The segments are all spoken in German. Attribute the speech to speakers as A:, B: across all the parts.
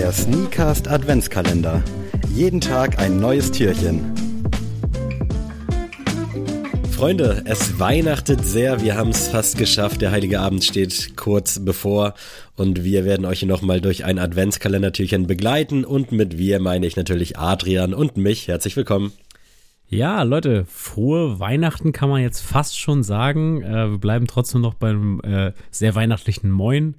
A: Der Sneakast Adventskalender. Jeden Tag ein neues Türchen.
B: Freunde, es weihnachtet sehr. Wir haben es fast geschafft. Der Heilige Abend steht kurz bevor und wir werden euch hier nochmal durch ein Adventskalendertürchen begleiten. Und mit wir meine ich natürlich Adrian und mich. Herzlich willkommen.
C: Ja, Leute, frohe Weihnachten kann man jetzt fast schon sagen. Äh, wir bleiben trotzdem noch beim äh, sehr weihnachtlichen Moin.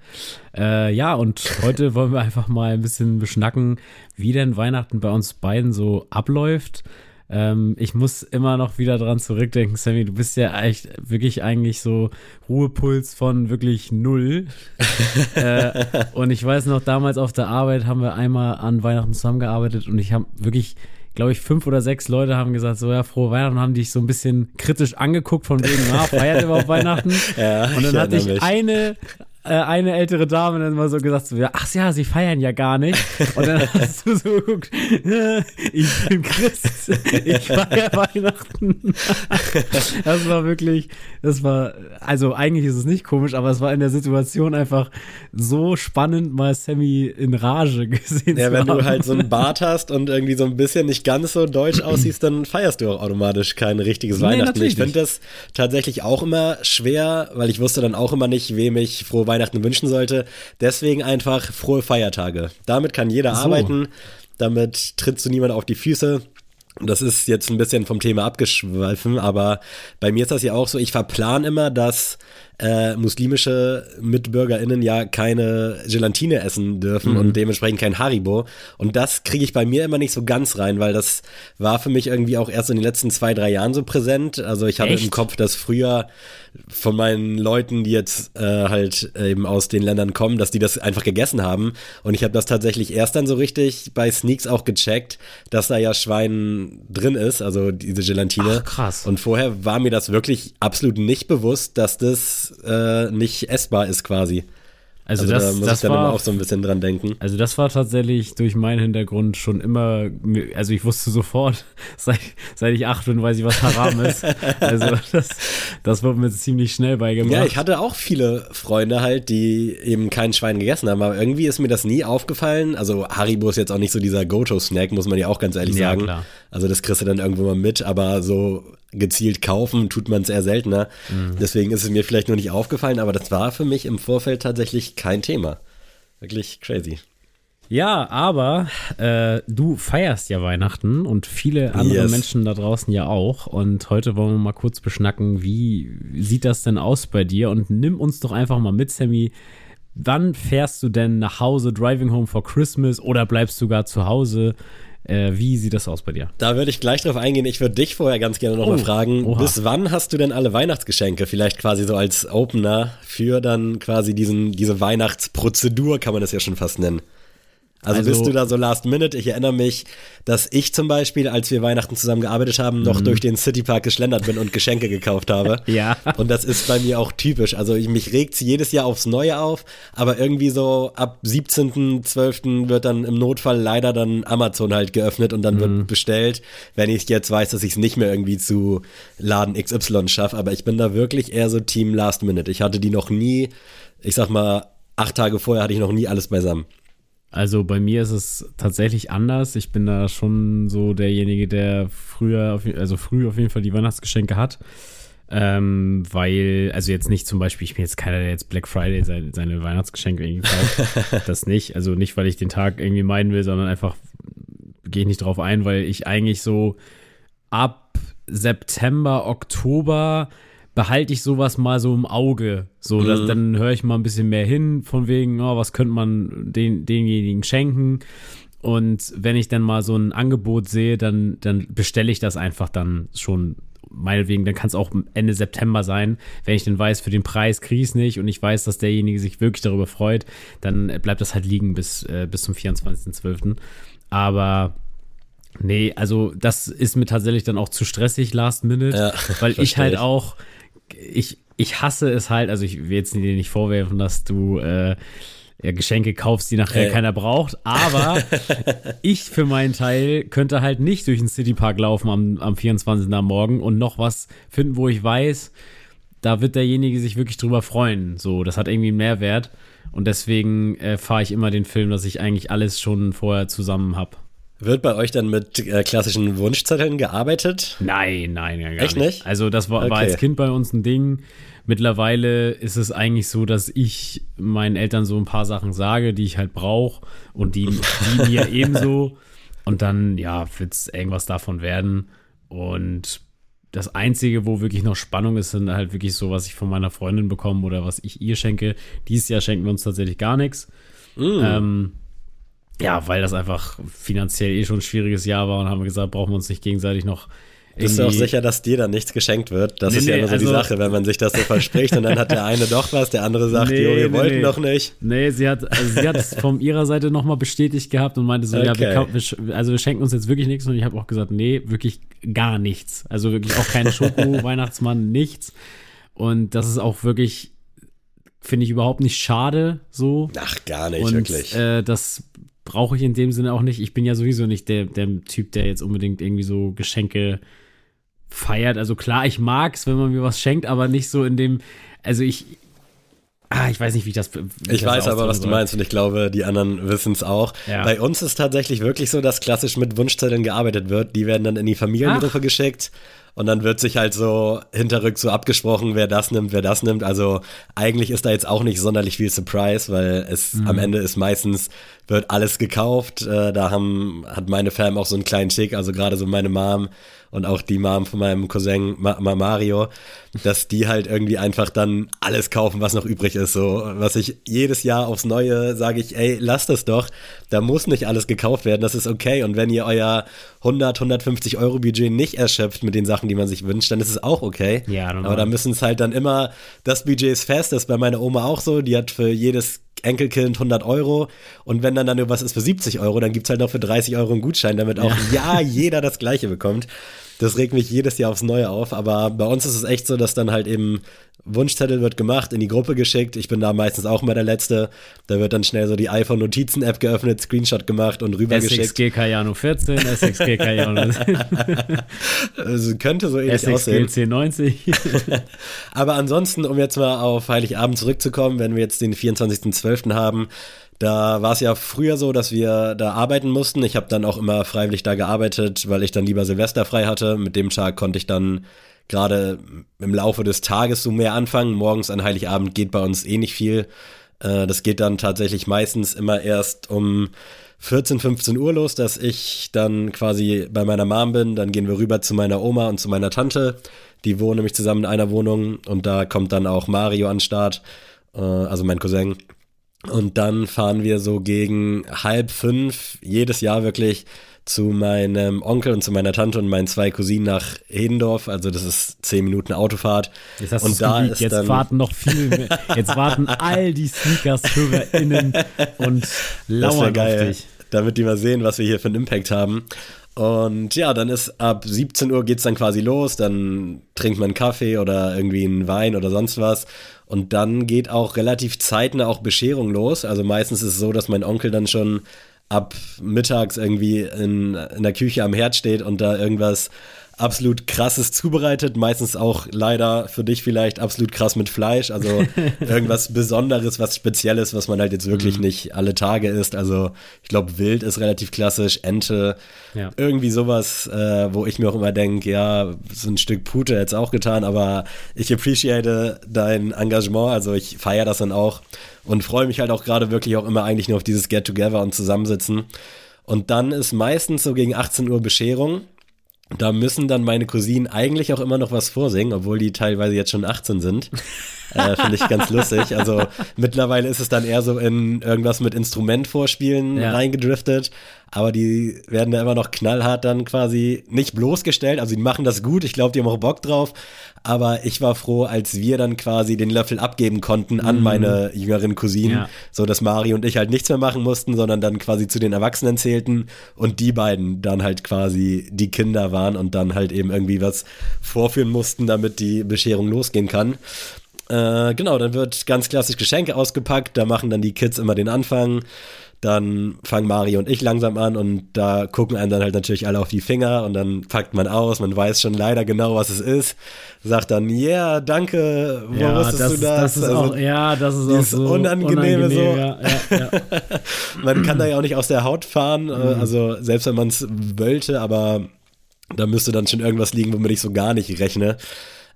C: Äh, ja, und heute wollen wir einfach mal ein bisschen beschnacken, wie denn Weihnachten bei uns beiden so abläuft. Ähm, ich muss immer noch wieder dran zurückdenken, Sammy, du bist ja echt wirklich eigentlich so Ruhepuls von wirklich null. äh, und ich weiß noch, damals auf der Arbeit haben wir einmal an Weihnachten zusammengearbeitet und ich habe wirklich glaube ich, fünf oder sechs Leute haben gesagt, so ja, frohe Weihnachten, haben dich so ein bisschen kritisch angeguckt, von wegen, na, feiert überhaupt Weihnachten? ja, und dann hatte ich mich. eine, eine ältere Dame dann mal so gesagt, so, ach ja, sie feiern ja gar nicht. Und dann hast du so geguckt, ich bin Christ, ich feiere Weihnachten. das war wirklich, das war, also eigentlich ist es nicht komisch, aber es war in der Situation einfach so spannend, mal Sammy in Rage gesehen
B: ja,
C: zu
B: haben.
C: Ja,
B: wenn du halt so einen Bart hast und irgendwie so ein bisschen nicht ganz so deutsch aussiehst, dann feierst du auch automatisch kein richtiges nee, Weihnachten. Ich finde das tatsächlich auch immer schwer, weil ich wusste dann auch immer nicht, wem ich frohe Weihnachten wünschen sollte. Deswegen einfach frohe Feiertage. Damit kann jeder so. arbeiten. Damit trittst du niemand auf die Füße. Das ist jetzt ein bisschen vom Thema abgeschweifen, aber bei mir ist das ja auch so, ich verplan immer, dass äh, muslimische MitbürgerInnen ja keine Gelatine essen dürfen mhm. und dementsprechend kein Haribo. Und das kriege ich bei mir immer nicht so ganz rein, weil das war für mich irgendwie auch erst in den letzten zwei, drei Jahren so präsent. Also ich hatte Echt? im Kopf, dass früher von meinen Leuten, die jetzt äh, halt eben aus den Ländern kommen, dass die das einfach gegessen haben. Und ich habe das tatsächlich erst dann so richtig bei Sneaks auch gecheckt, dass da ja Drin ist, also diese Gelatine.
C: Ach, krass.
B: Und vorher war mir das wirklich absolut nicht bewusst, dass das äh, nicht essbar ist quasi. Also, also das, da muss das ich dann war, immer auch so ein bisschen dran denken.
C: Also das war tatsächlich durch meinen Hintergrund schon immer, also ich wusste sofort, seit, seit ich acht bin, weiß ich, was Haram ist. Also das, das wurde mir ziemlich schnell beigebracht.
B: Ja, ich hatte auch viele Freunde halt, die eben kein Schwein gegessen haben, aber irgendwie ist mir das nie aufgefallen. Also Haribo ist jetzt auch nicht so dieser Go-To-Snack, muss man ja auch ganz ehrlich ja, sagen. Klar. Also das kriegst du dann irgendwo mal mit, aber so gezielt kaufen tut man es eher seltener. Mhm. Deswegen ist es mir vielleicht nur nicht aufgefallen, aber das war für mich im Vorfeld tatsächlich kein Thema. Wirklich crazy.
C: Ja, aber äh, du feierst ja Weihnachten und viele andere yes. Menschen da draußen ja auch. Und heute wollen wir mal kurz beschnacken, wie sieht das denn aus bei dir? Und nimm uns doch einfach mal mit, Sammy. Wann fährst du denn nach Hause, driving home for Christmas oder bleibst du gar zu Hause? Äh, wie sieht das aus bei dir?
B: Da würde ich gleich drauf eingehen. Ich würde dich vorher ganz gerne nochmal oh, fragen, oha. bis wann hast du denn alle Weihnachtsgeschenke? Vielleicht quasi so als Opener für dann quasi diesen, diese Weihnachtsprozedur, kann man das ja schon fast nennen. Also, also, bist du da so last minute? Ich erinnere mich, dass ich zum Beispiel, als wir Weihnachten zusammen gearbeitet haben, noch mhm. durch den Citypark geschlendert bin und Geschenke gekauft habe.
C: ja.
B: Und das ist bei mir auch typisch. Also ich, mich regt jedes Jahr aufs Neue auf, aber irgendwie so ab 17.12. wird dann im Notfall leider dann Amazon halt geöffnet und dann mhm. wird bestellt, wenn ich jetzt weiß, dass ich es nicht mehr irgendwie zu Laden XY schaffe. Aber ich bin da wirklich eher so Team Last Minute. Ich hatte die noch nie, ich sag mal, acht Tage vorher hatte ich noch nie alles beisammen.
C: Also bei mir ist es tatsächlich anders. Ich bin da schon so derjenige, der früher, auf, also früh auf jeden Fall die Weihnachtsgeschenke hat. Ähm, weil, also jetzt nicht zum Beispiel, ich bin jetzt keiner, der jetzt Black Friday seine, seine Weihnachtsgeschenke irgendwie kauft. das nicht. Also nicht, weil ich den Tag irgendwie meiden will, sondern einfach gehe ich nicht drauf ein, weil ich eigentlich so ab September, Oktober behalte ich sowas mal so im Auge. So, dass, mhm. dann höre ich mal ein bisschen mehr hin, von wegen, oh, was könnte man den, denjenigen schenken. Und wenn ich dann mal so ein Angebot sehe, dann, dann bestelle ich das einfach dann schon meinetwegen, dann kann es auch Ende September sein. Wenn ich dann weiß, für den Preis kriege ich es nicht und ich weiß, dass derjenige sich wirklich darüber freut, dann bleibt das halt liegen bis, äh, bis zum 24.12. Aber nee, also das ist mir tatsächlich dann auch zu stressig last minute, ja, weil ich halt auch ich, ich hasse es halt, also ich will jetzt dir nicht vorwerfen, dass du äh, ja, Geschenke kaufst, die nachher äh. keiner braucht, aber ich für meinen Teil könnte halt nicht durch den Citypark laufen am, am 24. am Morgen und noch was finden, wo ich weiß, da wird derjenige sich wirklich drüber freuen. So, das hat irgendwie einen Mehrwert. Und deswegen äh, fahre ich immer den Film, dass ich eigentlich alles schon vorher zusammen habe.
B: Wird bei euch dann mit äh, klassischen Wunschzetteln gearbeitet?
C: Nein, nein, ja, gar
B: Echt nicht.
C: Also das war, okay. war als Kind bei uns ein Ding. Mittlerweile ist es eigentlich so, dass ich meinen Eltern so ein paar Sachen sage, die ich halt brauche und die, die mir ebenso. Und dann, ja, wird es irgendwas davon werden. Und das Einzige, wo wirklich noch Spannung ist, sind halt wirklich so, was ich von meiner Freundin bekomme oder was ich ihr schenke. Dieses Jahr schenken wir uns tatsächlich gar nichts. Mm. Ähm, ja, weil das einfach finanziell eh schon ein schwieriges Jahr war und haben gesagt, brauchen wir uns nicht gegenseitig noch
B: bist du auch sicher, dass dir dann nichts geschenkt wird? Das nee, ist ja immer so also, die Sache, wenn man sich das so verspricht und dann hat der eine doch was, der andere sagt, nee, jo, wir nee, wollten nee. doch nicht.
C: Nee, sie hat, also sie hat es von ihrer Seite nochmal bestätigt gehabt und meinte so, okay. ja, wir, wir, also wir schenken uns jetzt wirklich nichts und ich habe auch gesagt, nee, wirklich gar nichts. Also wirklich auch keine Schoko, Weihnachtsmann, nichts. Und das ist auch wirklich, finde ich überhaupt nicht schade so.
B: Ach, gar nicht,
C: und,
B: wirklich.
C: Äh, das brauche ich in dem Sinne auch nicht. Ich bin ja sowieso nicht der, der Typ, der jetzt unbedingt irgendwie so Geschenke feiert. Also klar, ich mag es, wenn man mir was schenkt, aber nicht so in dem, also ich, Ah, ich weiß nicht, wie ich das. Wie
B: ich das weiß aber, was du meinst und ich glaube, die anderen wissen es auch. Ja. Bei uns ist tatsächlich wirklich so, dass klassisch mit Wunschzetteln gearbeitet wird. Die werden dann in die Familiengruppe geschickt und dann wird sich halt so hinterrück so abgesprochen, wer das nimmt, wer das nimmt. Also eigentlich ist da jetzt auch nicht sonderlich viel Surprise, weil es mhm. am Ende ist meistens wird alles gekauft. Äh, da haben, hat meine Fam auch so einen kleinen Schick, also gerade so meine Mom und auch die Mom von meinem Cousin Ma Mario, dass die halt irgendwie einfach dann alles kaufen, was noch übrig ist. So, was ich jedes Jahr aufs Neue sage ich, ey, lasst es doch. Da muss nicht alles gekauft werden, das ist okay. Und wenn ihr euer 100, 150 Euro Budget nicht erschöpft mit den Sachen, die man sich wünscht, dann ist es auch okay. Ja, Aber da müssen es halt dann immer, das Budget ist fest, das ist bei meiner Oma auch so, die hat für jedes Enkelkind 100 Euro und wenn dann dann nur was ist für 70 Euro, dann gibt es halt noch für 30 Euro einen Gutschein, damit auch ja. ja jeder das gleiche bekommt. Das regt mich jedes Jahr aufs Neue auf, aber bei uns ist es echt so, dass dann halt eben Wunschzettel wird gemacht, in die Gruppe geschickt. Ich bin da meistens auch mal der Letzte. Da wird dann schnell so die iPhone-Notizen-App geöffnet, Screenshot gemacht und rübergeschickt.
C: SXG Cayano 14, SXG Cayano.
B: also könnte so ähnlich SXG aussehen.
C: SXG 90.
B: aber ansonsten, um jetzt mal auf Heiligabend zurückzukommen, wenn wir jetzt den 24.12. haben, da war es ja früher so, dass wir da arbeiten mussten. Ich habe dann auch immer freiwillig da gearbeitet, weil ich dann lieber Silvester frei hatte. Mit dem Tag konnte ich dann gerade im Laufe des Tages so mehr anfangen. Morgens an Heiligabend geht bei uns eh nicht viel. Äh, das geht dann tatsächlich meistens immer erst um 14, 15 Uhr los, dass ich dann quasi bei meiner Mom bin. Dann gehen wir rüber zu meiner Oma und zu meiner Tante. Die wohnen nämlich zusammen in einer Wohnung und da kommt dann auch Mario an den Start, äh, also mein Cousin. Und dann fahren wir so gegen halb fünf jedes Jahr wirklich zu meinem Onkel und zu meiner Tante und meinen zwei Cousinen nach Hedendorf. Also das ist zehn Minuten Autofahrt.
C: Jetzt hast und da ist jetzt dann warten noch viel mehr. Jetzt warten all die Sneakers-HörerInnen und lauern
B: geil, auf dich. Damit die mal sehen, was wir hier für einen Impact haben. Und ja, dann ist ab 17 Uhr geht's dann quasi los, dann trinkt man Kaffee oder irgendwie einen Wein oder sonst was. Und dann geht auch relativ zeitnah auch Bescherung los. Also meistens ist es so, dass mein Onkel dann schon ab mittags irgendwie in, in der Küche am Herd steht und da irgendwas absolut krasses zubereitet. Meistens auch leider für dich vielleicht absolut krass mit Fleisch. Also irgendwas Besonderes, was Spezielles, was man halt jetzt wirklich mhm. nicht alle Tage isst. Also ich glaube, Wild ist relativ klassisch, Ente, ja. irgendwie sowas, äh, wo ich mir auch immer denke, ja, so ein Stück Pute jetzt auch getan, aber ich appreciate dein Engagement. Also ich feiere das dann auch und freue mich halt auch gerade wirklich auch immer eigentlich nur auf dieses Get-Together und Zusammensitzen. Und dann ist meistens so gegen 18 Uhr Bescherung. Da müssen dann meine Cousinen eigentlich auch immer noch was vorsingen, obwohl die teilweise jetzt schon 18 sind. äh, Finde ich ganz lustig. Also mittlerweile ist es dann eher so in irgendwas mit Instrument vorspielen ja. reingedriftet aber die werden da immer noch knallhart dann quasi nicht bloßgestellt. Also die machen das gut, ich glaube, die haben auch Bock drauf. Aber ich war froh, als wir dann quasi den Löffel abgeben konnten an mhm. meine jüngeren Cousinen, ja. so dass Mari und ich halt nichts mehr machen mussten, sondern dann quasi zu den Erwachsenen zählten und die beiden dann halt quasi die Kinder waren und dann halt eben irgendwie was vorführen mussten, damit die Bescherung losgehen kann. Äh, genau, dann wird ganz klassisch Geschenke ausgepackt, da machen dann die Kids immer den Anfang. Dann fangen Mario und ich langsam an und da gucken einem dann halt natürlich alle auf die Finger und dann packt man aus, man weiß schon leider genau, was es ist, sagt dann, yeah, danke, wo ja, wusstest
C: das,
B: du das?
C: das ist also, auch, ja, das ist auch so
B: unangenehme unangenehm, so. Ja, ja, man kann da ja auch nicht aus der Haut fahren, äh, mhm. also selbst wenn man es wollte, aber da müsste dann schon irgendwas liegen, womit ich so gar nicht rechne.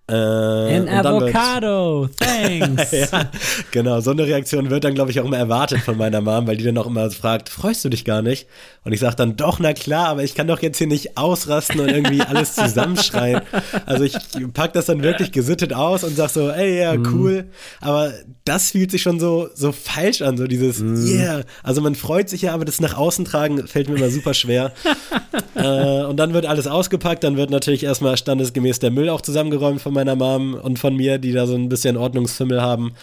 C: Äh, An Avocado, thanks.
B: ja, genau, so eine Reaktion wird dann, glaube ich, auch immer erwartet von meiner Mom, weil die dann auch immer fragt, freust du dich gar nicht? Und ich sage dann, doch, na klar, aber ich kann doch jetzt hier nicht ausrasten und irgendwie alles zusammenschreien. Also ich pack das dann wirklich gesittet aus und sag so, ey, ja, mhm. cool. Mm. Aber das fühlt sich schon so, so falsch an, so dieses, mm. yeah. Also man freut sich ja, aber das nach außen tragen fällt mir immer super schwer. äh, und dann wird alles ausgepackt, dann wird natürlich erstmal standesgemäß der Müll auch zusammengeräumt von meiner Mom und von mir, die da so ein bisschen Ordnungsfimmel haben.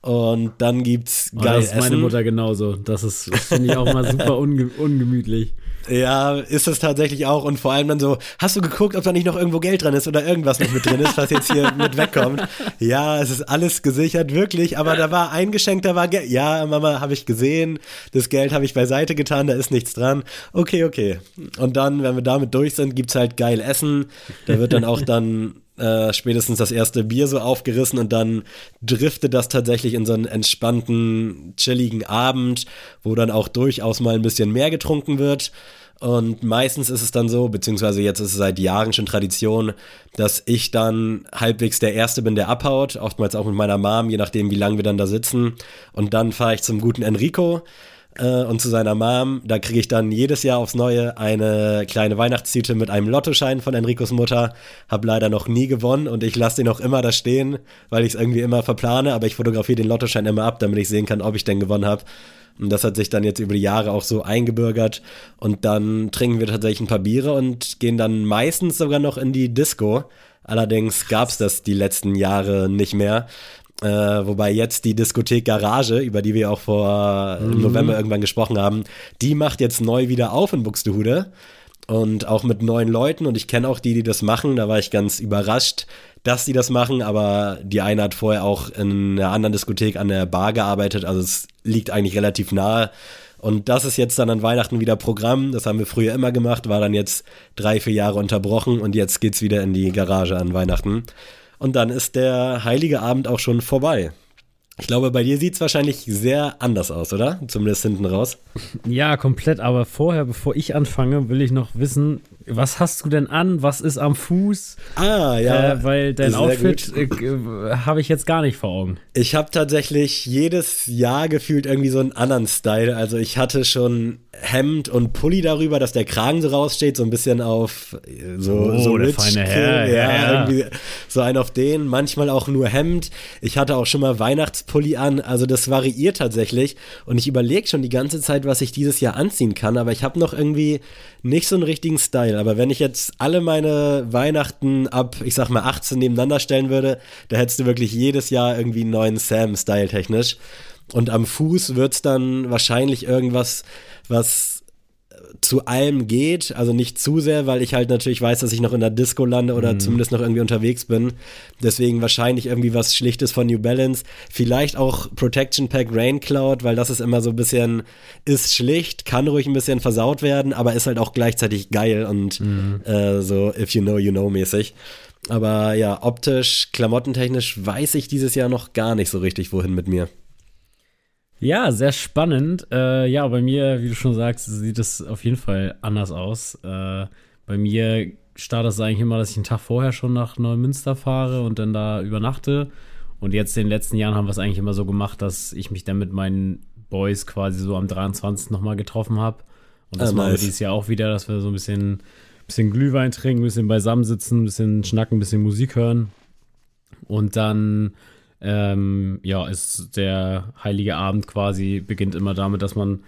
B: Und dann gibt's geil oh, Das ist
C: meine Mutter genauso. Das ist, finde ich auch mal super unge ungemütlich.
B: Ja, ist es tatsächlich auch. Und vor allem dann so, hast du geguckt, ob da nicht noch irgendwo Geld dran ist oder irgendwas noch mit drin ist, was jetzt hier mit wegkommt? Ja, es ist alles gesichert, wirklich. Aber da war ein Geschenk, da war Geld. Ja, Mama, habe ich gesehen. Das Geld habe ich beiseite getan, da ist nichts dran. Okay, okay. Und dann, wenn wir damit durch sind, gibt's halt geil Essen. Da wird dann auch dann äh, spätestens das erste Bier so aufgerissen und dann driftet das tatsächlich in so einen entspannten, chilligen Abend, wo dann auch durchaus mal ein bisschen mehr getrunken wird. Und meistens ist es dann so, beziehungsweise jetzt ist es seit Jahren schon Tradition, dass ich dann halbwegs der Erste bin, der abhaut, oftmals auch mit meiner Mom, je nachdem, wie lange wir dann da sitzen. Und dann fahre ich zum guten Enrico äh, und zu seiner Mom. Da kriege ich dann jedes Jahr aufs Neue eine kleine Weihnachtstüte mit einem Lottoschein von Enricos Mutter. Hab leider noch nie gewonnen und ich lasse den auch immer da stehen, weil ich es irgendwie immer verplane, aber ich fotografiere den Lottoschein immer ab, damit ich sehen kann, ob ich denn gewonnen habe. Und das hat sich dann jetzt über die Jahre auch so eingebürgert. Und dann trinken wir tatsächlich ein paar Biere und gehen dann meistens sogar noch in die Disco. Allerdings gab es das die letzten Jahre nicht mehr. Äh, wobei jetzt die Diskothek Garage, über die wir auch vor mhm. November irgendwann gesprochen haben, die macht jetzt neu wieder auf in Buxtehude und auch mit neuen Leuten und ich kenne auch die, die das machen. Da war ich ganz überrascht, dass die das machen, aber die eine hat vorher auch in einer anderen Diskothek an der Bar gearbeitet, also es liegt eigentlich relativ nahe. Und das ist jetzt dann an Weihnachten wieder Programm. Das haben wir früher immer gemacht, war dann jetzt drei, vier Jahre unterbrochen und jetzt geht's wieder in die Garage an Weihnachten. Und dann ist der heilige Abend auch schon vorbei. Ich glaube, bei dir sieht es wahrscheinlich sehr anders aus, oder? Zumindest hinten raus.
C: Ja, komplett. Aber vorher, bevor ich anfange, will ich noch wissen, was hast du denn an? Was ist am Fuß?
B: Ah, ja.
C: Äh, weil dein Outfit äh, habe ich jetzt gar nicht vor Augen.
B: Ich habe tatsächlich jedes Jahr gefühlt irgendwie so einen anderen Style. Also ich hatte schon Hemd und Pulli darüber, dass der Kragen so raussteht, so ein bisschen auf äh, so,
C: oh,
B: so
C: der feine Herr, ja, ja,
B: irgendwie so ein auf den, manchmal auch nur Hemd. Ich hatte auch schon mal Weihnachtspulli an, also das variiert tatsächlich und ich überlege schon die ganze Zeit, was ich dieses Jahr anziehen kann, aber ich habe noch irgendwie nicht so einen richtigen Style. Aber wenn ich jetzt alle meine Weihnachten ab, ich sag mal 18 nebeneinander stellen würde, da hättest du wirklich jedes Jahr irgendwie einen neuen Sam-Style technisch. Und am Fuß wird's dann wahrscheinlich irgendwas was zu allem geht, also nicht zu sehr, weil ich halt natürlich weiß, dass ich noch in der Disco lande oder mhm. zumindest noch irgendwie unterwegs bin. Deswegen wahrscheinlich irgendwie was Schlichtes von New Balance. Vielleicht auch Protection Pack Rain Cloud, weil das ist immer so ein bisschen, ist schlicht, kann ruhig ein bisschen versaut werden, aber ist halt auch gleichzeitig geil und mhm. äh, so if you know, you know mäßig. Aber ja, optisch, klamottentechnisch weiß ich dieses Jahr noch gar nicht so richtig, wohin mit mir.
C: Ja, sehr spannend. Äh, ja, bei mir, wie du schon sagst, sieht es auf jeden Fall anders aus. Äh, bei mir startet es eigentlich immer, dass ich einen Tag vorher schon nach Neumünster fahre und dann da übernachte. Und jetzt in den letzten Jahren haben wir es eigentlich immer so gemacht, dass ich mich dann mit meinen Boys quasi so am 23. nochmal getroffen habe. Und das ah, machen wir dieses Jahr auch wieder, dass wir so ein bisschen, bisschen Glühwein trinken, ein bisschen beisammensitzen, ein bisschen schnacken, ein bisschen Musik hören. Und dann ähm, ja, ist der heilige Abend quasi, beginnt immer damit, dass man,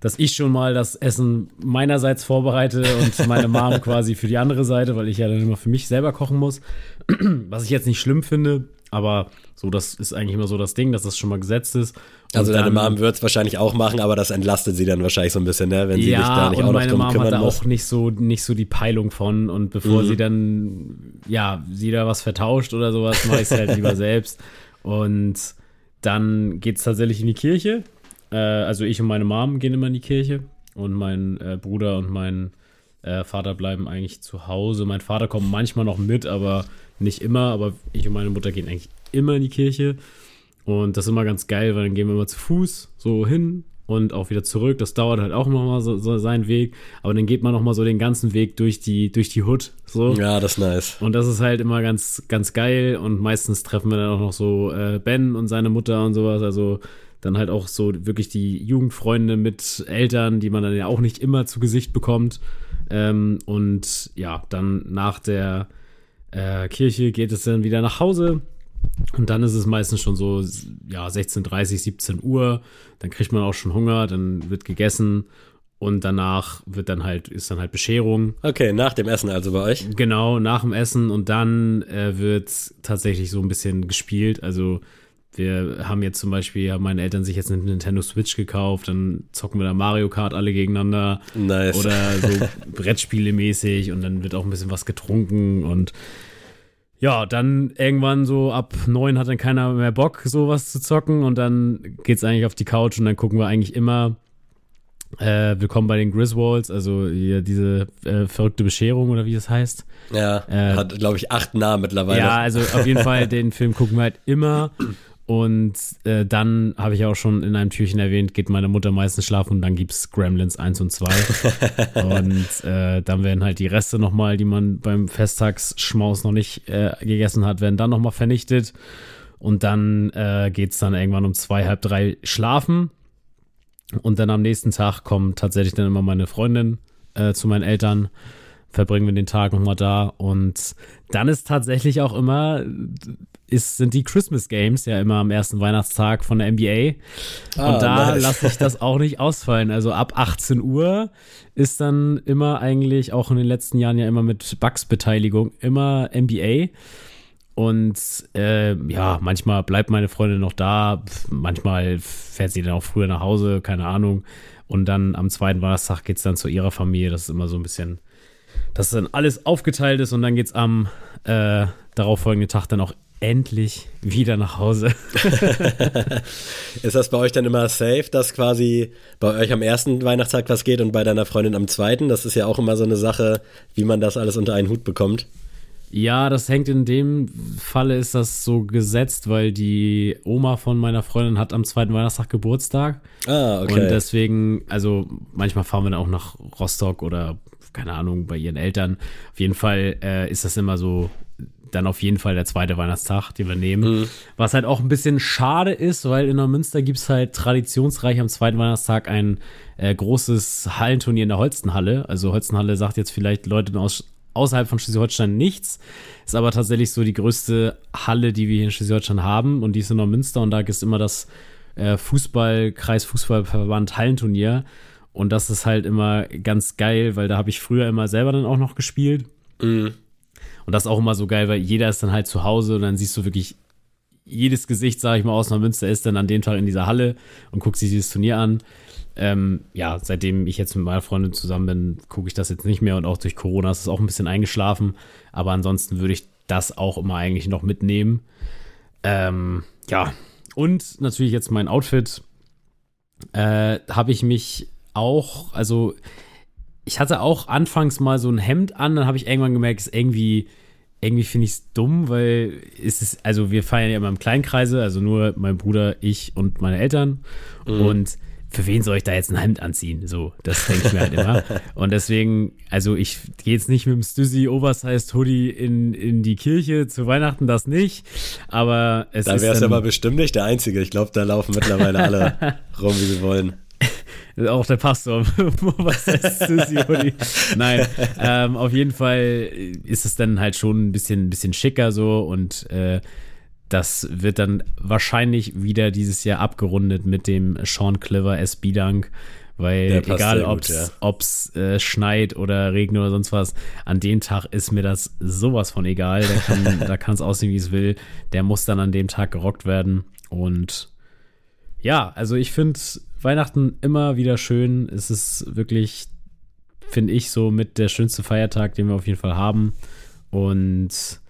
C: dass ich schon mal das Essen meinerseits vorbereite und meine Mom quasi für die andere Seite, weil ich ja dann immer für mich selber kochen muss. Was ich jetzt nicht schlimm finde, aber so, das ist eigentlich immer so das Ding, dass das schon mal gesetzt ist.
B: Und also deine Mom wird es wahrscheinlich auch machen, aber das entlastet sie dann wahrscheinlich so ein bisschen, ne? wenn sie ja, sich da nicht auch noch drum Mom kümmern hat da
C: auch nicht so, nicht so die Peilung von und bevor mhm. sie dann, ja, sie da was vertauscht oder sowas, mache ich es halt lieber selbst. Und dann geht es tatsächlich in die Kirche. Äh, also ich und meine Mom gehen immer in die Kirche und mein äh, Bruder und mein äh, Vater bleiben eigentlich zu Hause. Mein Vater kommt manchmal noch mit, aber nicht immer. Aber ich und meine Mutter gehen eigentlich immer in die Kirche. Und das ist immer ganz geil, weil dann gehen wir immer zu Fuß so hin und auch wieder zurück. Das dauert halt auch immer mal so, so seinen Weg. Aber dann geht man noch mal so den ganzen Weg durch die, durch die Hood. So.
B: Ja, das ist nice.
C: Und das ist halt immer ganz, ganz geil. Und meistens treffen wir dann auch noch so äh, Ben und seine Mutter und sowas. Also dann halt auch so wirklich die Jugendfreunde mit Eltern, die man dann ja auch nicht immer zu Gesicht bekommt. Ähm, und ja, dann nach der äh, Kirche geht es dann wieder nach Hause. Und dann ist es meistens schon so, ja, 16.30, 17 Uhr. Dann kriegt man auch schon Hunger, dann wird gegessen und danach wird dann halt, ist dann halt Bescherung.
B: Okay, nach dem Essen also bei euch?
C: Genau, nach dem Essen und dann äh, wird tatsächlich so ein bisschen gespielt. Also wir haben jetzt zum Beispiel, haben meine Eltern sich jetzt eine Nintendo Switch gekauft, dann zocken wir da Mario Kart alle gegeneinander.
B: Nice.
C: Oder so Brettspiele mäßig und dann wird auch ein bisschen was getrunken und ja, dann irgendwann so ab neun hat dann keiner mehr Bock, sowas zu zocken und dann geht's eigentlich auf die Couch und dann gucken wir eigentlich immer äh, Willkommen bei den Griswolds, also hier diese äh, verrückte Bescherung oder wie das heißt.
B: Ja, äh, hat glaube ich acht Namen mittlerweile.
C: Ja, also auf jeden Fall den Film gucken wir halt immer und äh, dann habe ich auch schon in einem Türchen erwähnt, geht meine Mutter meistens schlafen und dann gibt es Gremlins 1 und 2. und äh, dann werden halt die Reste nochmal, die man beim Festtagsschmaus noch nicht äh, gegessen hat, werden dann nochmal vernichtet. Und dann äh, geht es dann irgendwann um zwei, halb drei schlafen. Und dann am nächsten Tag kommt tatsächlich dann immer meine Freundin äh, zu meinen Eltern verbringen wir den Tag nochmal da. Und dann ist tatsächlich auch immer, ist, sind die Christmas Games ja immer am ersten Weihnachtstag von der NBA. Ah, und da nice. lasse ich das auch nicht ausfallen. Also ab 18 Uhr ist dann immer eigentlich, auch in den letzten Jahren ja immer mit Bugs-Beteiligung, immer NBA. Und äh, ja, manchmal bleibt meine Freundin noch da, manchmal fährt sie dann auch früher nach Hause, keine Ahnung. Und dann am zweiten Weihnachtstag geht es dann zu ihrer Familie. Das ist immer so ein bisschen dass dann alles aufgeteilt ist und dann geht es am äh, darauffolgenden Tag dann auch endlich wieder nach Hause.
B: ist das bei euch dann immer safe, dass quasi bei euch am ersten Weihnachtstag was geht und bei deiner Freundin am zweiten? Das ist ja auch immer so eine Sache, wie man das alles unter einen Hut bekommt.
C: Ja, das hängt in dem Falle ist das so gesetzt, weil die Oma von meiner Freundin hat am zweiten Weihnachtstag Geburtstag.
B: Ah, okay.
C: Und deswegen, also manchmal fahren wir dann auch nach Rostock oder keine Ahnung, bei ihren Eltern. Auf jeden Fall äh, ist das immer so, dann auf jeden Fall der zweite Weihnachtstag, den wir nehmen. Mhm. Was halt auch ein bisschen schade ist, weil in Neumünster gibt es halt traditionsreich am zweiten Weihnachtstag ein äh, großes Hallenturnier in der Holstenhalle. Also Holstenhalle sagt jetzt vielleicht Leute aus, außerhalb von Schleswig-Holstein nichts. Ist aber tatsächlich so die größte Halle, die wir hier in Schleswig-Holstein haben. Und die ist in Neumünster und da ist immer das äh, Fußball, Kreisfußballverband Hallenturnier. Und das ist halt immer ganz geil, weil da habe ich früher immer selber dann auch noch gespielt. Mhm. Und das ist auch immer so geil, weil jeder ist dann halt zu Hause und dann siehst du wirklich jedes Gesicht, sage ich mal, aus Neumünster ist dann an dem Tag in dieser Halle und guckt sich dieses Turnier an. Ähm, ja, seitdem ich jetzt mit meiner Freundin zusammen bin, gucke ich das jetzt nicht mehr und auch durch Corona ist es auch ein bisschen eingeschlafen. Aber ansonsten würde ich das auch immer eigentlich noch mitnehmen. Ähm, ja, und natürlich jetzt mein Outfit. Äh, habe ich mich auch, also ich hatte auch anfangs mal so ein Hemd an, dann habe ich irgendwann gemerkt, es ist irgendwie, irgendwie finde ich es dumm, weil es ist, also wir feiern ja immer im Kleinkreise, also nur mein Bruder, ich und meine Eltern. Mhm. Und für wen soll ich da jetzt ein Hemd anziehen? So, das denke ich mir halt immer. Und deswegen, also ich gehe jetzt nicht mit dem Stüssi Oversized Hoodie in, in die Kirche zu Weihnachten, das nicht. Aber es
B: da ist. Da wär's aber bestimmt nicht der Einzige. Ich glaube, da laufen mittlerweile alle rum, wie sie wollen.
C: Auch der Pastor. Was heißt Susi Nein, ähm, auf jeden Fall ist es dann halt schon ein bisschen, ein bisschen schicker so und äh, das wird dann wahrscheinlich wieder dieses Jahr abgerundet mit dem Sean Clever SB Dunk, weil egal ob es ja. äh, schneit oder regnet oder sonst was, an dem Tag ist mir das sowas von egal. da kann es aussehen, wie es will. Der muss dann an dem Tag gerockt werden und ja, also ich finde Weihnachten immer wieder schön. Es ist wirklich, finde ich, so mit der schönste Feiertag, den wir auf jeden Fall haben. Und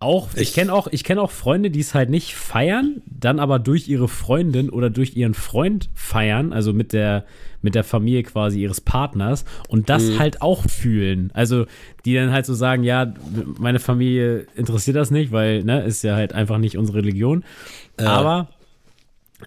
C: Auch, ich, ich kenne auch, ich kenne auch Freunde, die es halt nicht feiern, dann aber durch ihre Freundin oder durch ihren Freund feiern, also mit der, mit der Familie quasi ihres Partners und das mhm. halt auch fühlen. Also, die dann halt so sagen, ja, meine Familie interessiert das nicht, weil, ne, ist ja halt einfach nicht unsere Religion. Äh. Aber,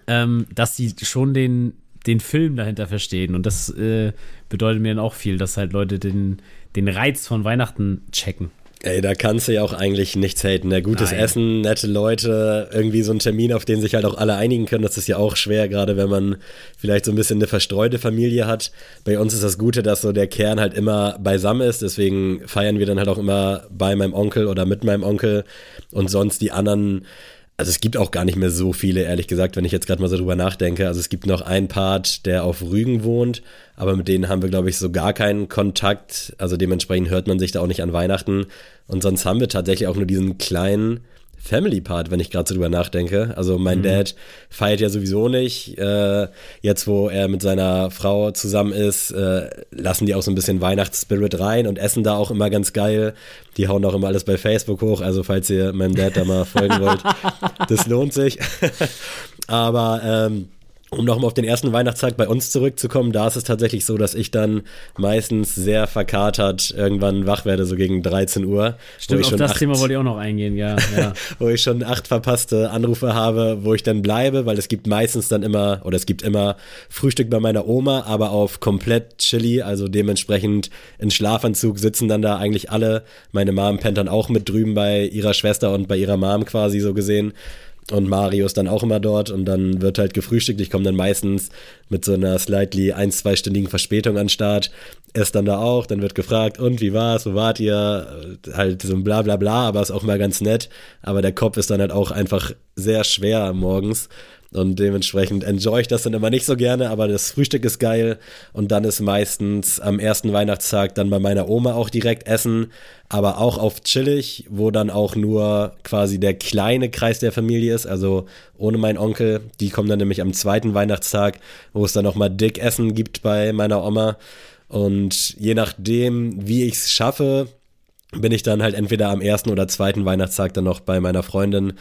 C: ähm, dass sie schon den, den Film dahinter verstehen und das äh, bedeutet mir dann auch viel, dass halt Leute den, den Reiz von Weihnachten checken.
B: Ey, da kannst du ja auch eigentlich nichts haten. Ne? Gutes Nein. Essen, nette Leute, irgendwie so ein Termin, auf den sich halt auch alle einigen können. Das ist ja auch schwer, gerade wenn man vielleicht so ein bisschen eine verstreute Familie hat. Bei uns ist das Gute, dass so der Kern halt immer beisammen ist. Deswegen feiern wir dann halt auch immer bei meinem Onkel oder mit meinem Onkel. Und sonst die anderen also es gibt auch gar nicht mehr so viele, ehrlich gesagt, wenn ich jetzt gerade mal so drüber nachdenke. Also es gibt noch einen Part, der auf Rügen wohnt, aber mit denen haben wir, glaube ich, so gar keinen Kontakt. Also dementsprechend hört man sich da auch nicht an Weihnachten. Und sonst haben wir tatsächlich auch nur diesen kleinen Family Part, wenn ich gerade so drüber nachdenke. Also mein mhm. Dad feiert ja sowieso nicht. Äh, jetzt, wo er mit seiner Frau zusammen ist, äh, lassen die auch so ein bisschen Weihnachtsspirit rein und essen da auch immer ganz geil. Die hauen auch immer alles bei Facebook hoch. Also falls ihr meinem Dad da mal folgen wollt, das lohnt sich. Aber ähm, um nochmal auf den ersten Weihnachtstag bei uns zurückzukommen, da ist es tatsächlich so, dass ich dann meistens sehr verkatert irgendwann wach werde, so gegen 13 Uhr.
C: Stimmt, auf das acht, Thema wollte ich auch noch eingehen, ja. ja.
B: wo ich schon acht verpasste Anrufe habe, wo ich dann bleibe, weil es gibt meistens dann immer, oder es gibt immer Frühstück bei meiner Oma, aber auf komplett chilly, also dementsprechend in Schlafanzug sitzen dann da eigentlich alle. Meine Mom pennt dann auch mit drüben bei ihrer Schwester und bei ihrer Mom quasi so gesehen. Und Mario ist dann auch immer dort und dann wird halt gefrühstückt. Ich komme dann meistens mit so einer slightly ein-, zweistündigen Verspätung an den Start. Ess dann da auch, dann wird gefragt, und wie war's, wo wart ihr? Halt so ein bla bla bla, aber ist auch mal ganz nett. Aber der Kopf ist dann halt auch einfach sehr schwer morgens. Und dementsprechend enjoy ich das dann immer nicht so gerne, aber das Frühstück ist geil. Und dann ist meistens am ersten Weihnachtstag dann bei meiner Oma auch direkt Essen, aber auch auf chillig, wo dann auch nur quasi der kleine Kreis der Familie ist, also ohne meinen Onkel. Die kommen dann nämlich am zweiten Weihnachtstag, wo es dann nochmal dick Essen gibt bei meiner Oma. Und je nachdem, wie ich es schaffe, bin ich dann halt entweder am ersten oder zweiten Weihnachtstag dann noch bei meiner Freundin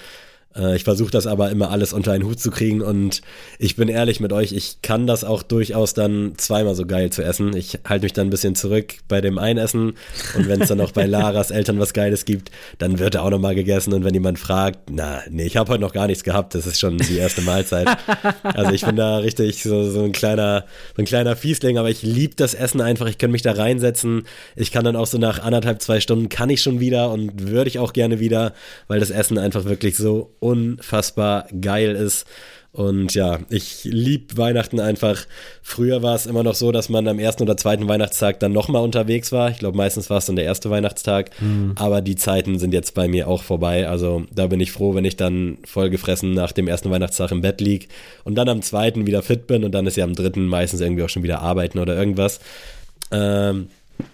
B: ich versuche das aber immer alles unter einen Hut zu kriegen und ich bin ehrlich mit euch, ich kann das auch durchaus dann zweimal so geil zu essen. Ich halte mich dann ein bisschen zurück bei dem Einessen und wenn es dann noch bei Laras Eltern was Geiles gibt, dann wird er auch nochmal gegessen und wenn jemand fragt, na, nee, ich habe heute noch gar nichts gehabt, das ist schon die erste Mahlzeit. Also ich bin da richtig so, so ein kleiner, so ein kleiner Fiesling, aber ich liebe das Essen einfach, ich kann mich da reinsetzen, ich kann dann auch so nach anderthalb, zwei Stunden kann ich schon wieder und würde ich auch gerne wieder, weil das Essen einfach wirklich so unfassbar geil ist. Und ja, ich liebe Weihnachten einfach. Früher war es immer noch so, dass man am ersten oder zweiten Weihnachtstag dann nochmal unterwegs war. Ich glaube, meistens war es dann der erste Weihnachtstag. Mhm. Aber die Zeiten sind jetzt bei mir auch vorbei. Also da bin ich froh, wenn ich dann vollgefressen nach dem ersten Weihnachtstag im Bett liege und dann am zweiten wieder fit bin und dann ist ja am dritten meistens irgendwie auch schon wieder arbeiten oder irgendwas. Ähm,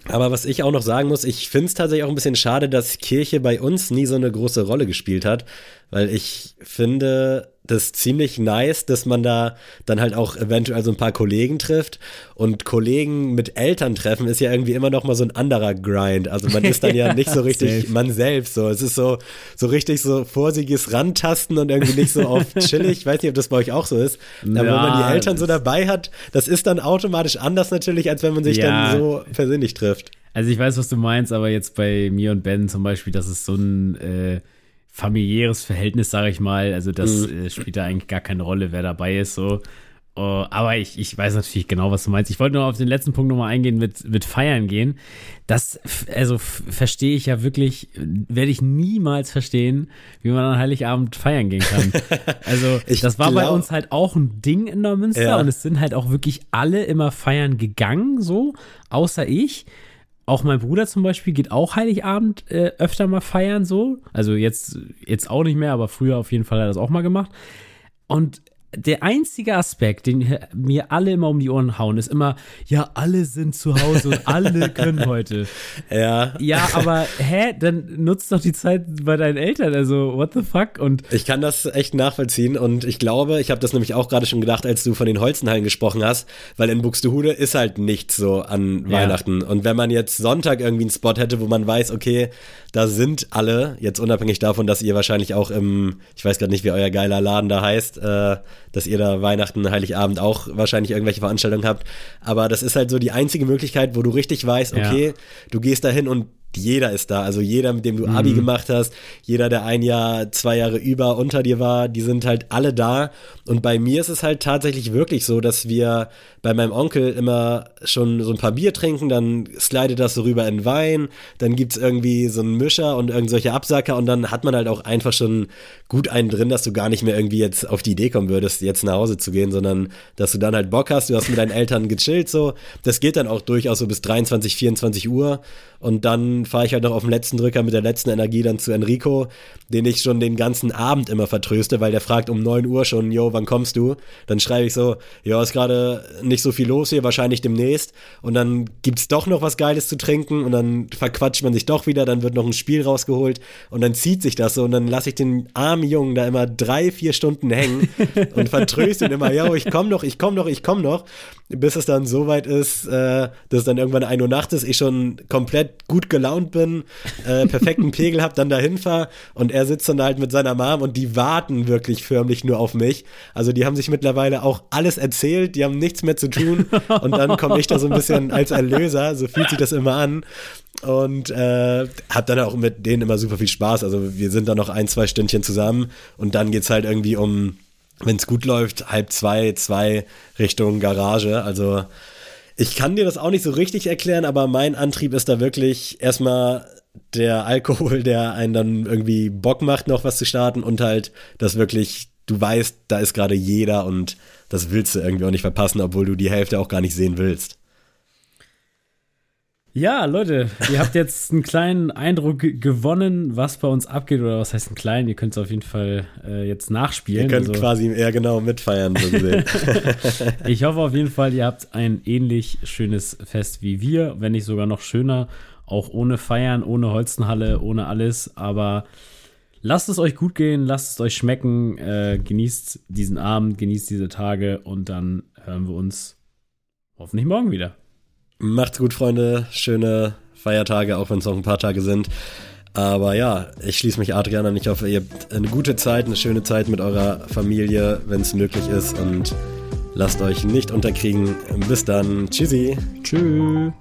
B: aber was ich auch noch sagen muss, ich finde es tatsächlich auch ein bisschen schade, dass Kirche bei uns nie so eine große Rolle gespielt hat, weil ich finde das ziemlich nice, dass man da dann halt auch eventuell so ein paar Kollegen trifft und Kollegen mit Eltern treffen ist ja irgendwie immer noch mal so ein anderer Grind. Also man ist dann ja, nicht so richtig man selbst so. Es ist so so richtig so vorsichtiges Rantasten und irgendwie nicht so auf chillig. Ich weiß nicht, ob das bei euch auch so ist. Aber ja, wenn man die Eltern so dabei hat, das ist dann automatisch anders natürlich, als wenn man sich ja. dann so persönlich trifft.
C: Also ich weiß, was du meinst, aber jetzt bei mir und Ben zum Beispiel, das ist so ein äh, familiäres Verhältnis, sage ich mal. Also das mhm. äh, spielt da eigentlich gar keine Rolle, wer dabei ist. So. Uh, aber ich, ich weiß natürlich genau, was du meinst. Ich wollte nur auf den letzten Punkt nochmal eingehen mit, mit Feiern gehen. Das, also verstehe ich ja wirklich, werde ich niemals verstehen, wie man an Heiligabend feiern gehen kann. Also, das war glaub, bei uns halt auch ein Ding in Neumünster ja. und es sind halt auch wirklich alle immer feiern gegangen, so, außer ich auch mein Bruder zum Beispiel geht auch Heiligabend äh, öfter mal feiern so. Also jetzt, jetzt auch nicht mehr, aber früher auf jeden Fall hat er das auch mal gemacht. Und der einzige Aspekt, den mir alle immer um die Ohren hauen, ist immer, ja, alle sind zu Hause und alle können heute.
B: Ja.
C: Ja, aber hä, dann nutzt doch die Zeit bei deinen Eltern, also what the fuck? Und
B: ich kann das echt nachvollziehen und ich glaube, ich habe das nämlich auch gerade schon gedacht, als du von den Holzenhallen gesprochen hast, weil in Buxtehude ist halt nichts so an ja. Weihnachten und wenn man jetzt Sonntag irgendwie einen Spot hätte, wo man weiß, okay, da sind alle, jetzt unabhängig davon, dass ihr wahrscheinlich auch im, ich weiß gerade nicht, wie euer geiler Laden da heißt, äh, dass ihr da Weihnachten, Heiligabend auch wahrscheinlich irgendwelche Veranstaltungen habt. Aber das ist halt so die einzige Möglichkeit, wo du richtig weißt, okay, ja. du gehst da hin und jeder ist da. Also jeder, mit dem du Abi mhm. gemacht hast, jeder, der ein Jahr, zwei Jahre über unter dir war, die sind halt alle da. Und bei mir ist es halt tatsächlich wirklich so, dass wir bei meinem Onkel immer schon so ein paar Bier trinken, dann slidet das so rüber in Wein, dann gibt's irgendwie so einen Mischer und irgendwelche Absacker und dann hat man halt auch einfach schon gut einen drin, dass du gar nicht mehr irgendwie jetzt auf die Idee kommen würdest, jetzt nach Hause zu gehen, sondern dass du dann halt Bock hast, du hast mit deinen Eltern gechillt so. Das geht dann auch durchaus so bis 23, 24 Uhr und dann fahre ich halt noch auf dem letzten Drücker mit der letzten Energie dann zu Enrico, den ich schon den ganzen Abend immer vertröste, weil der fragt um 9 Uhr schon, yo, wann kommst du? Dann schreibe ich so, ja, ist gerade nicht so viel los hier, wahrscheinlich demnächst. Und dann gibt's doch noch was Geiles zu trinken und dann verquatscht man sich doch wieder, dann wird noch ein Spiel rausgeholt und dann zieht sich das so und dann lasse ich den armen Jungen da immer drei, vier Stunden hängen und vertröste ihn immer, yo, ich komm noch, ich komm noch, ich komm noch, bis es dann so weit ist, äh, dass es dann irgendwann 1 Uhr nachts ist, ich schon komplett gut gelaunt bin, äh, perfekten Pegel hab, dann dahin fahre und er sitzt dann halt mit seiner Mom und die warten wirklich förmlich nur auf mich. Also die haben sich mittlerweile auch alles erzählt, die haben nichts mehr zu tun und dann komme ich da so ein bisschen als Erlöser, so fühlt sich das immer an und äh, hab dann auch mit denen immer super viel Spaß. Also wir sind dann noch ein, zwei Stündchen zusammen und dann geht's halt irgendwie um, wenn es gut läuft, halb zwei, zwei Richtung Garage. Also ich kann dir das auch nicht so richtig erklären, aber mein Antrieb ist da wirklich erstmal der Alkohol, der einen dann irgendwie Bock macht, noch was zu starten und halt das wirklich, du weißt, da ist gerade jeder und das willst du irgendwie auch nicht verpassen, obwohl du die Hälfte auch gar nicht sehen willst.
C: Ja, Leute, ihr habt jetzt einen kleinen Eindruck gewonnen, was bei uns abgeht, oder was heißt ein kleinen? Ihr könnt es auf jeden Fall äh, jetzt nachspielen.
B: Ihr könnt also, quasi eher genau mitfeiern, so gesehen.
C: ich hoffe auf jeden Fall, ihr habt ein ähnlich schönes Fest wie wir, wenn nicht sogar noch schöner, auch ohne Feiern, ohne Holzenhalle, ohne alles, aber lasst es euch gut gehen, lasst es euch schmecken, äh, genießt diesen Abend, genießt diese Tage und dann hören wir uns hoffentlich morgen wieder.
B: Macht's gut, Freunde. Schöne Feiertage, auch wenn es noch ein paar Tage sind. Aber ja, ich schließe mich Adrian an. Ich hoffe, ihr habt eine gute Zeit, eine schöne Zeit mit eurer Familie, wenn es möglich ist. Und lasst euch nicht unterkriegen. Bis dann. Tschüssi.
C: Tschüss.